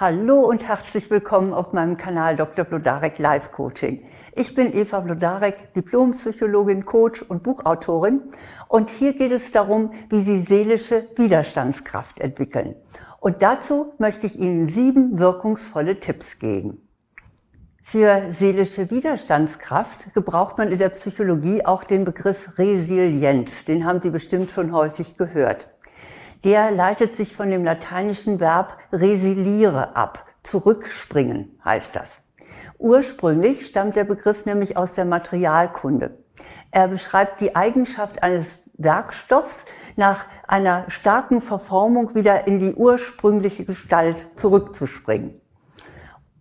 Hallo und herzlich willkommen auf meinem Kanal Dr. Blodarek Live Coaching. Ich bin Eva Blodarek, Diplompsychologin, Coach und Buchautorin und hier geht es darum, wie Sie seelische Widerstandskraft entwickeln. Und dazu möchte ich Ihnen sieben wirkungsvolle Tipps geben. Für seelische Widerstandskraft gebraucht man in der Psychologie auch den Begriff Resilienz. Den haben Sie bestimmt schon häufig gehört der leitet sich von dem lateinischen Verb resiliere ab. Zurückspringen heißt das. Ursprünglich stammt der Begriff nämlich aus der Materialkunde. Er beschreibt die Eigenschaft eines Werkstoffs nach einer starken Verformung wieder in die ursprüngliche Gestalt zurückzuspringen.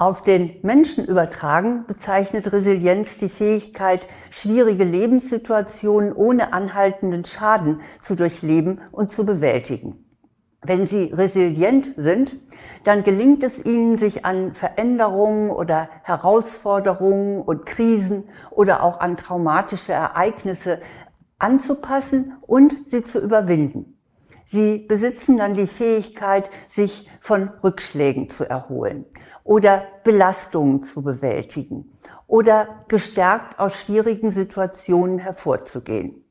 Auf den Menschen übertragen bezeichnet Resilienz die Fähigkeit, schwierige Lebenssituationen ohne anhaltenden Schaden zu durchleben und zu bewältigen. Wenn Sie resilient sind, dann gelingt es Ihnen, sich an Veränderungen oder Herausforderungen und Krisen oder auch an traumatische Ereignisse anzupassen und sie zu überwinden. Sie besitzen dann die Fähigkeit, sich von Rückschlägen zu erholen oder Belastungen zu bewältigen oder gestärkt aus schwierigen Situationen hervorzugehen.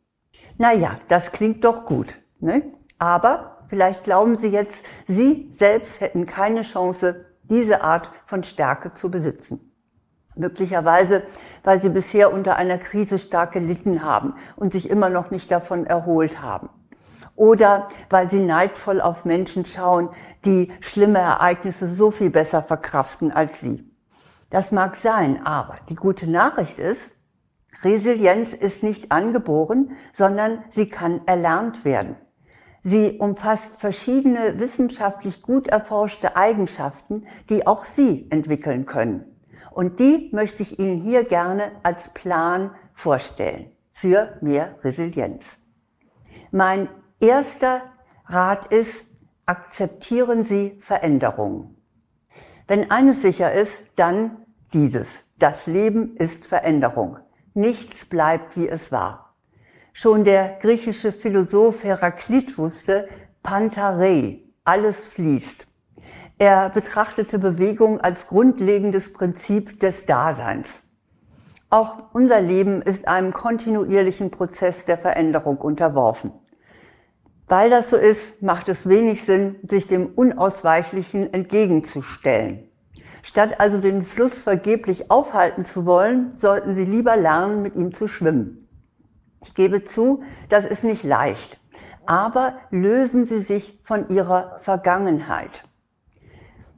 Naja, das klingt doch gut. Ne? Aber vielleicht glauben Sie jetzt, Sie selbst hätten keine Chance, diese Art von Stärke zu besitzen. Möglicherweise, weil Sie bisher unter einer Krise stark gelitten haben und sich immer noch nicht davon erholt haben oder weil sie neidvoll auf Menschen schauen, die schlimme Ereignisse so viel besser verkraften als sie. Das mag sein, aber die gute Nachricht ist, Resilienz ist nicht angeboren, sondern sie kann erlernt werden. Sie umfasst verschiedene wissenschaftlich gut erforschte Eigenschaften, die auch Sie entwickeln können. Und die möchte ich Ihnen hier gerne als Plan vorstellen für mehr Resilienz. Mein Erster Rat ist, akzeptieren Sie Veränderungen. Wenn eines sicher ist, dann dieses. Das Leben ist Veränderung. Nichts bleibt, wie es war. Schon der griechische Philosoph Heraklit wusste, Pantarei, alles fließt. Er betrachtete Bewegung als grundlegendes Prinzip des Daseins. Auch unser Leben ist einem kontinuierlichen Prozess der Veränderung unterworfen. Weil das so ist, macht es wenig Sinn, sich dem Unausweichlichen entgegenzustellen. Statt also den Fluss vergeblich aufhalten zu wollen, sollten Sie lieber lernen, mit ihm zu schwimmen. Ich gebe zu, das ist nicht leicht. Aber lösen Sie sich von Ihrer Vergangenheit.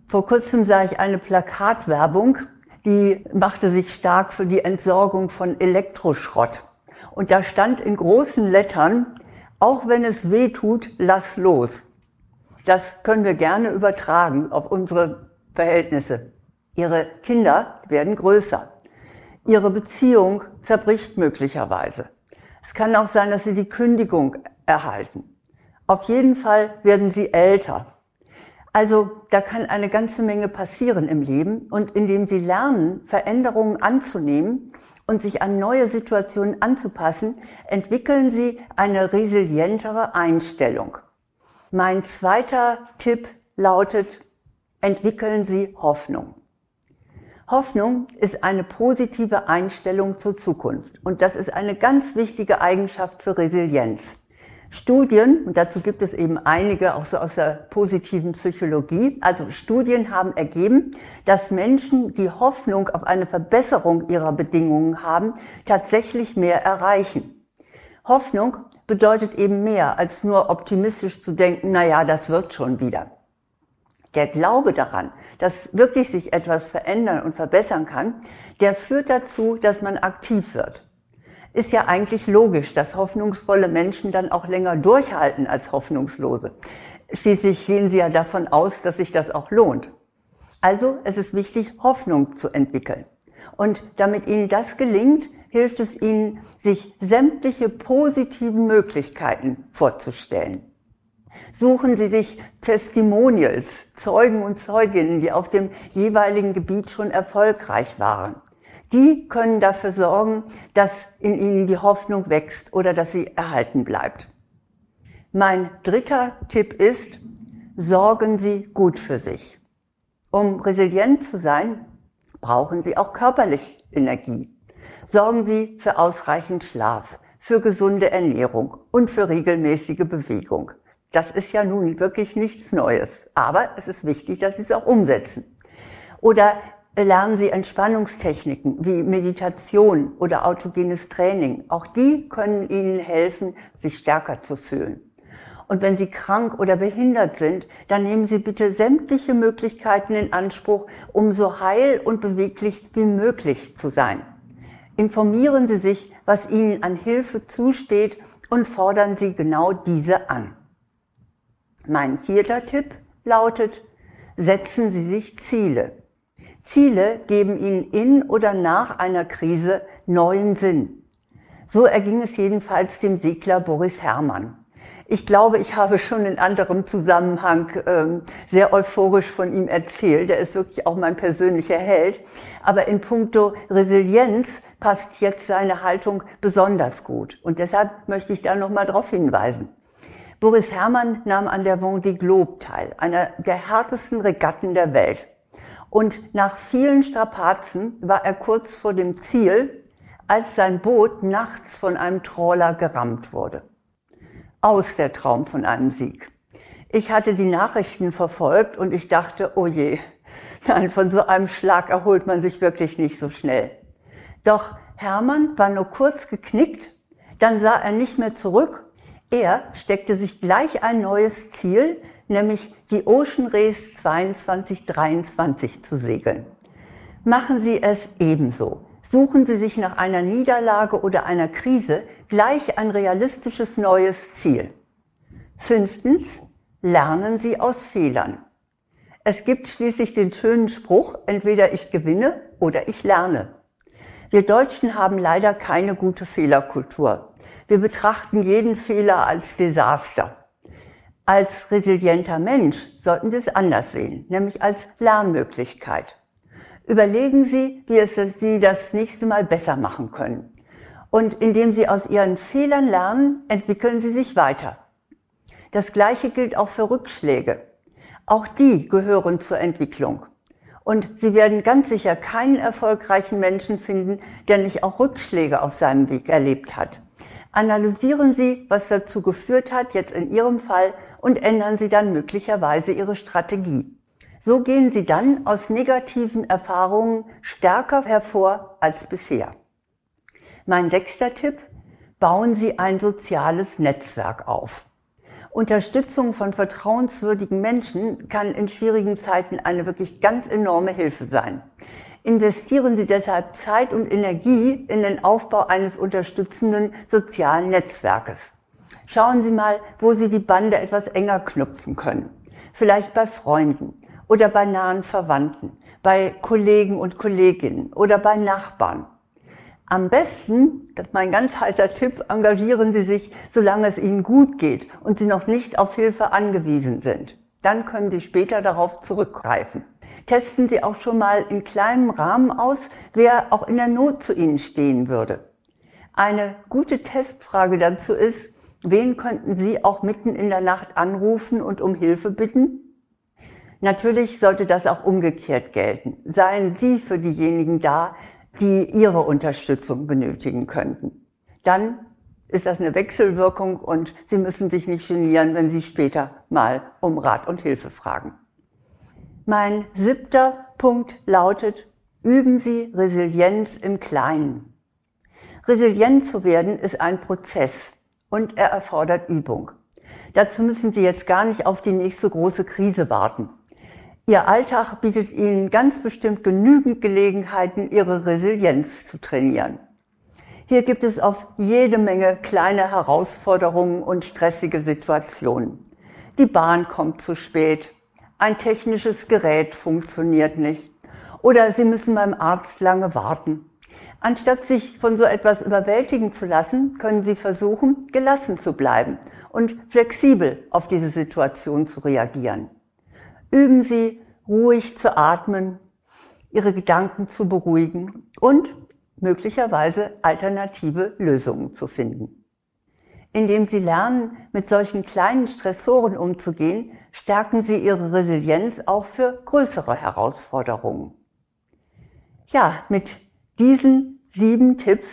Vor kurzem sah ich eine Plakatwerbung, die machte sich stark für die Entsorgung von Elektroschrott. Und da stand in großen Lettern, auch wenn es weh tut, lass los. Das können wir gerne übertragen auf unsere Verhältnisse. Ihre Kinder werden größer. Ihre Beziehung zerbricht möglicherweise. Es kann auch sein, dass Sie die Kündigung erhalten. Auf jeden Fall werden Sie älter. Also da kann eine ganze Menge passieren im Leben und indem Sie lernen, Veränderungen anzunehmen, und sich an neue Situationen anzupassen, entwickeln Sie eine resilientere Einstellung. Mein zweiter Tipp lautet, entwickeln Sie Hoffnung. Hoffnung ist eine positive Einstellung zur Zukunft und das ist eine ganz wichtige Eigenschaft für Resilienz. Studien, und dazu gibt es eben einige auch so aus der positiven Psychologie, also Studien haben ergeben, dass Menschen, die Hoffnung auf eine Verbesserung ihrer Bedingungen haben, tatsächlich mehr erreichen. Hoffnung bedeutet eben mehr als nur optimistisch zu denken, na ja, das wird schon wieder. Der Glaube daran, dass wirklich sich etwas verändern und verbessern kann, der führt dazu, dass man aktiv wird ist ja eigentlich logisch, dass hoffnungsvolle Menschen dann auch länger durchhalten als hoffnungslose. Schließlich gehen sie ja davon aus, dass sich das auch lohnt. Also es ist wichtig, Hoffnung zu entwickeln. Und damit Ihnen das gelingt, hilft es Ihnen, sich sämtliche positiven Möglichkeiten vorzustellen. Suchen Sie sich Testimonials, Zeugen und Zeuginnen, die auf dem jeweiligen Gebiet schon erfolgreich waren die können dafür sorgen, dass in ihnen die Hoffnung wächst oder dass sie erhalten bleibt. Mein dritter Tipp ist, sorgen Sie gut für sich. Um resilient zu sein, brauchen Sie auch körperlich Energie. Sorgen Sie für ausreichend Schlaf, für gesunde Ernährung und für regelmäßige Bewegung. Das ist ja nun wirklich nichts Neues, aber es ist wichtig, dass Sie es auch umsetzen. Oder lernen Sie Entspannungstechniken wie Meditation oder autogenes Training. Auch die können Ihnen helfen, sich stärker zu fühlen. Und wenn Sie krank oder behindert sind, dann nehmen Sie bitte sämtliche Möglichkeiten in Anspruch, um so heil und beweglich wie möglich zu sein. Informieren Sie sich, was Ihnen an Hilfe zusteht und fordern Sie genau diese an. Mein vierter Tipp lautet, setzen Sie sich Ziele. Ziele geben Ihnen in oder nach einer Krise neuen Sinn. So erging es jedenfalls dem Segler Boris Herrmann. Ich glaube, ich habe schon in anderem Zusammenhang ähm, sehr euphorisch von ihm erzählt. Er ist wirklich auch mein persönlicher Held. Aber in puncto Resilienz passt jetzt seine Haltung besonders gut. Und deshalb möchte ich da nochmal darauf hinweisen. Boris Herrmann nahm an der Vendée Globe teil, einer der härtesten Regatten der Welt. Und nach vielen Strapazen war er kurz vor dem Ziel, als sein Boot nachts von einem Trawler gerammt wurde aus der Traum von einem Sieg. Ich hatte die Nachrichten verfolgt und ich dachte, oh je, nein, von so einem Schlag erholt man sich wirklich nicht so schnell. Doch Hermann war nur kurz geknickt, dann sah er nicht mehr zurück. Er steckte sich gleich ein neues Ziel, nämlich die Ocean Race 2223 zu segeln. Machen Sie es ebenso. Suchen Sie sich nach einer Niederlage oder einer Krise gleich ein realistisches neues Ziel. Fünftens, lernen Sie aus Fehlern. Es gibt schließlich den schönen Spruch, entweder ich gewinne oder ich lerne. Wir Deutschen haben leider keine gute Fehlerkultur. Wir betrachten jeden Fehler als Desaster. Als resilienter Mensch sollten Sie es anders sehen, nämlich als Lernmöglichkeit. Überlegen Sie, wie es Sie das nächste Mal besser machen können. Und indem Sie aus Ihren Fehlern lernen, entwickeln Sie sich weiter. Das Gleiche gilt auch für Rückschläge. Auch die gehören zur Entwicklung. Und Sie werden ganz sicher keinen erfolgreichen Menschen finden, der nicht auch Rückschläge auf seinem Weg erlebt hat. Analysieren Sie, was dazu geführt hat, jetzt in Ihrem Fall, und ändern Sie dann möglicherweise Ihre Strategie. So gehen sie dann aus negativen Erfahrungen stärker hervor als bisher. Mein sechster Tipp, bauen Sie ein soziales Netzwerk auf. Unterstützung von vertrauenswürdigen Menschen kann in schwierigen Zeiten eine wirklich ganz enorme Hilfe sein. Investieren Sie deshalb Zeit und Energie in den Aufbau eines unterstützenden sozialen Netzwerkes. Schauen Sie mal, wo Sie die Bande etwas enger knüpfen können. Vielleicht bei Freunden oder bei nahen Verwandten, bei Kollegen und Kolleginnen oder bei Nachbarn. Am besten, das ist mein ganz heißer Tipp, engagieren Sie sich, solange es Ihnen gut geht und Sie noch nicht auf Hilfe angewiesen sind. Dann können Sie später darauf zurückgreifen. Testen Sie auch schon mal in kleinem Rahmen aus, wer auch in der Not zu Ihnen stehen würde. Eine gute Testfrage dazu ist, wen könnten Sie auch mitten in der Nacht anrufen und um Hilfe bitten? Natürlich sollte das auch umgekehrt gelten. Seien Sie für diejenigen da, die Ihre Unterstützung benötigen könnten. Dann ist das eine Wechselwirkung und Sie müssen sich nicht genieren, wenn Sie später mal um Rat und Hilfe fragen. Mein siebter Punkt lautet, üben Sie Resilienz im Kleinen. Resilient zu werden ist ein Prozess und er erfordert Übung. Dazu müssen Sie jetzt gar nicht auf die nächste große Krise warten. Ihr Alltag bietet Ihnen ganz bestimmt genügend Gelegenheiten, Ihre Resilienz zu trainieren. Hier gibt es auf jede Menge kleine Herausforderungen und stressige Situationen. Die Bahn kommt zu spät, ein technisches Gerät funktioniert nicht oder Sie müssen beim Arzt lange warten. Anstatt sich von so etwas überwältigen zu lassen, können Sie versuchen, gelassen zu bleiben und flexibel auf diese Situation zu reagieren. Üben Sie, ruhig zu atmen, Ihre Gedanken zu beruhigen und möglicherweise alternative Lösungen zu finden. Indem Sie lernen, mit solchen kleinen Stressoren umzugehen, stärken Sie Ihre Resilienz auch für größere Herausforderungen. Ja, mit diesen sieben Tipps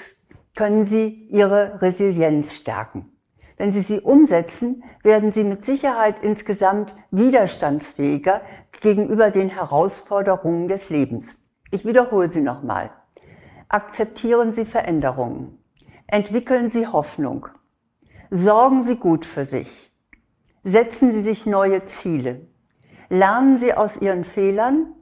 können Sie Ihre Resilienz stärken. Wenn Sie sie umsetzen, werden Sie mit Sicherheit insgesamt widerstandsfähiger gegenüber den Herausforderungen des Lebens. Ich wiederhole sie nochmal. Akzeptieren Sie Veränderungen. Entwickeln Sie Hoffnung. Sorgen Sie gut für sich. Setzen Sie sich neue Ziele. Lernen Sie aus Ihren Fehlern.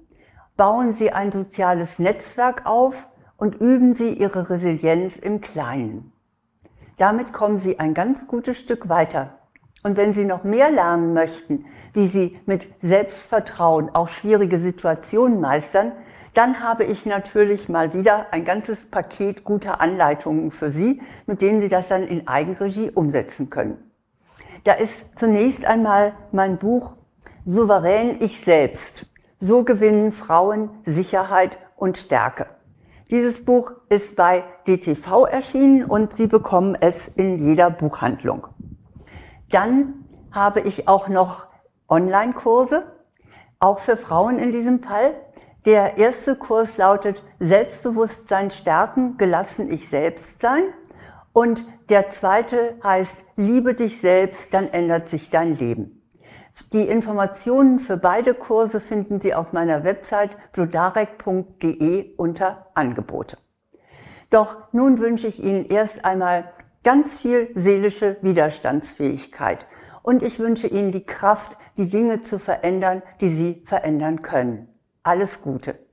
Bauen Sie ein soziales Netzwerk auf und üben Sie Ihre Resilienz im Kleinen. Damit kommen Sie ein ganz gutes Stück weiter. Und wenn Sie noch mehr lernen möchten, wie Sie mit Selbstvertrauen auch schwierige Situationen meistern, dann habe ich natürlich mal wieder ein ganzes Paket guter Anleitungen für Sie, mit denen Sie das dann in Eigenregie umsetzen können. Da ist zunächst einmal mein Buch Souverän ich selbst. So gewinnen Frauen Sicherheit und Stärke. Dieses Buch ist bei DTV erschienen und Sie bekommen es in jeder Buchhandlung. Dann habe ich auch noch Online-Kurse, auch für Frauen in diesem Fall. Der erste Kurs lautet Selbstbewusstsein stärken, gelassen ich selbst sein. Und der zweite heißt Liebe dich selbst, dann ändert sich dein Leben. Die Informationen für beide Kurse finden Sie auf meiner Website bludarek.de unter Angebote. Doch nun wünsche ich Ihnen erst einmal ganz viel seelische Widerstandsfähigkeit und ich wünsche Ihnen die Kraft, die Dinge zu verändern, die Sie verändern können. Alles Gute.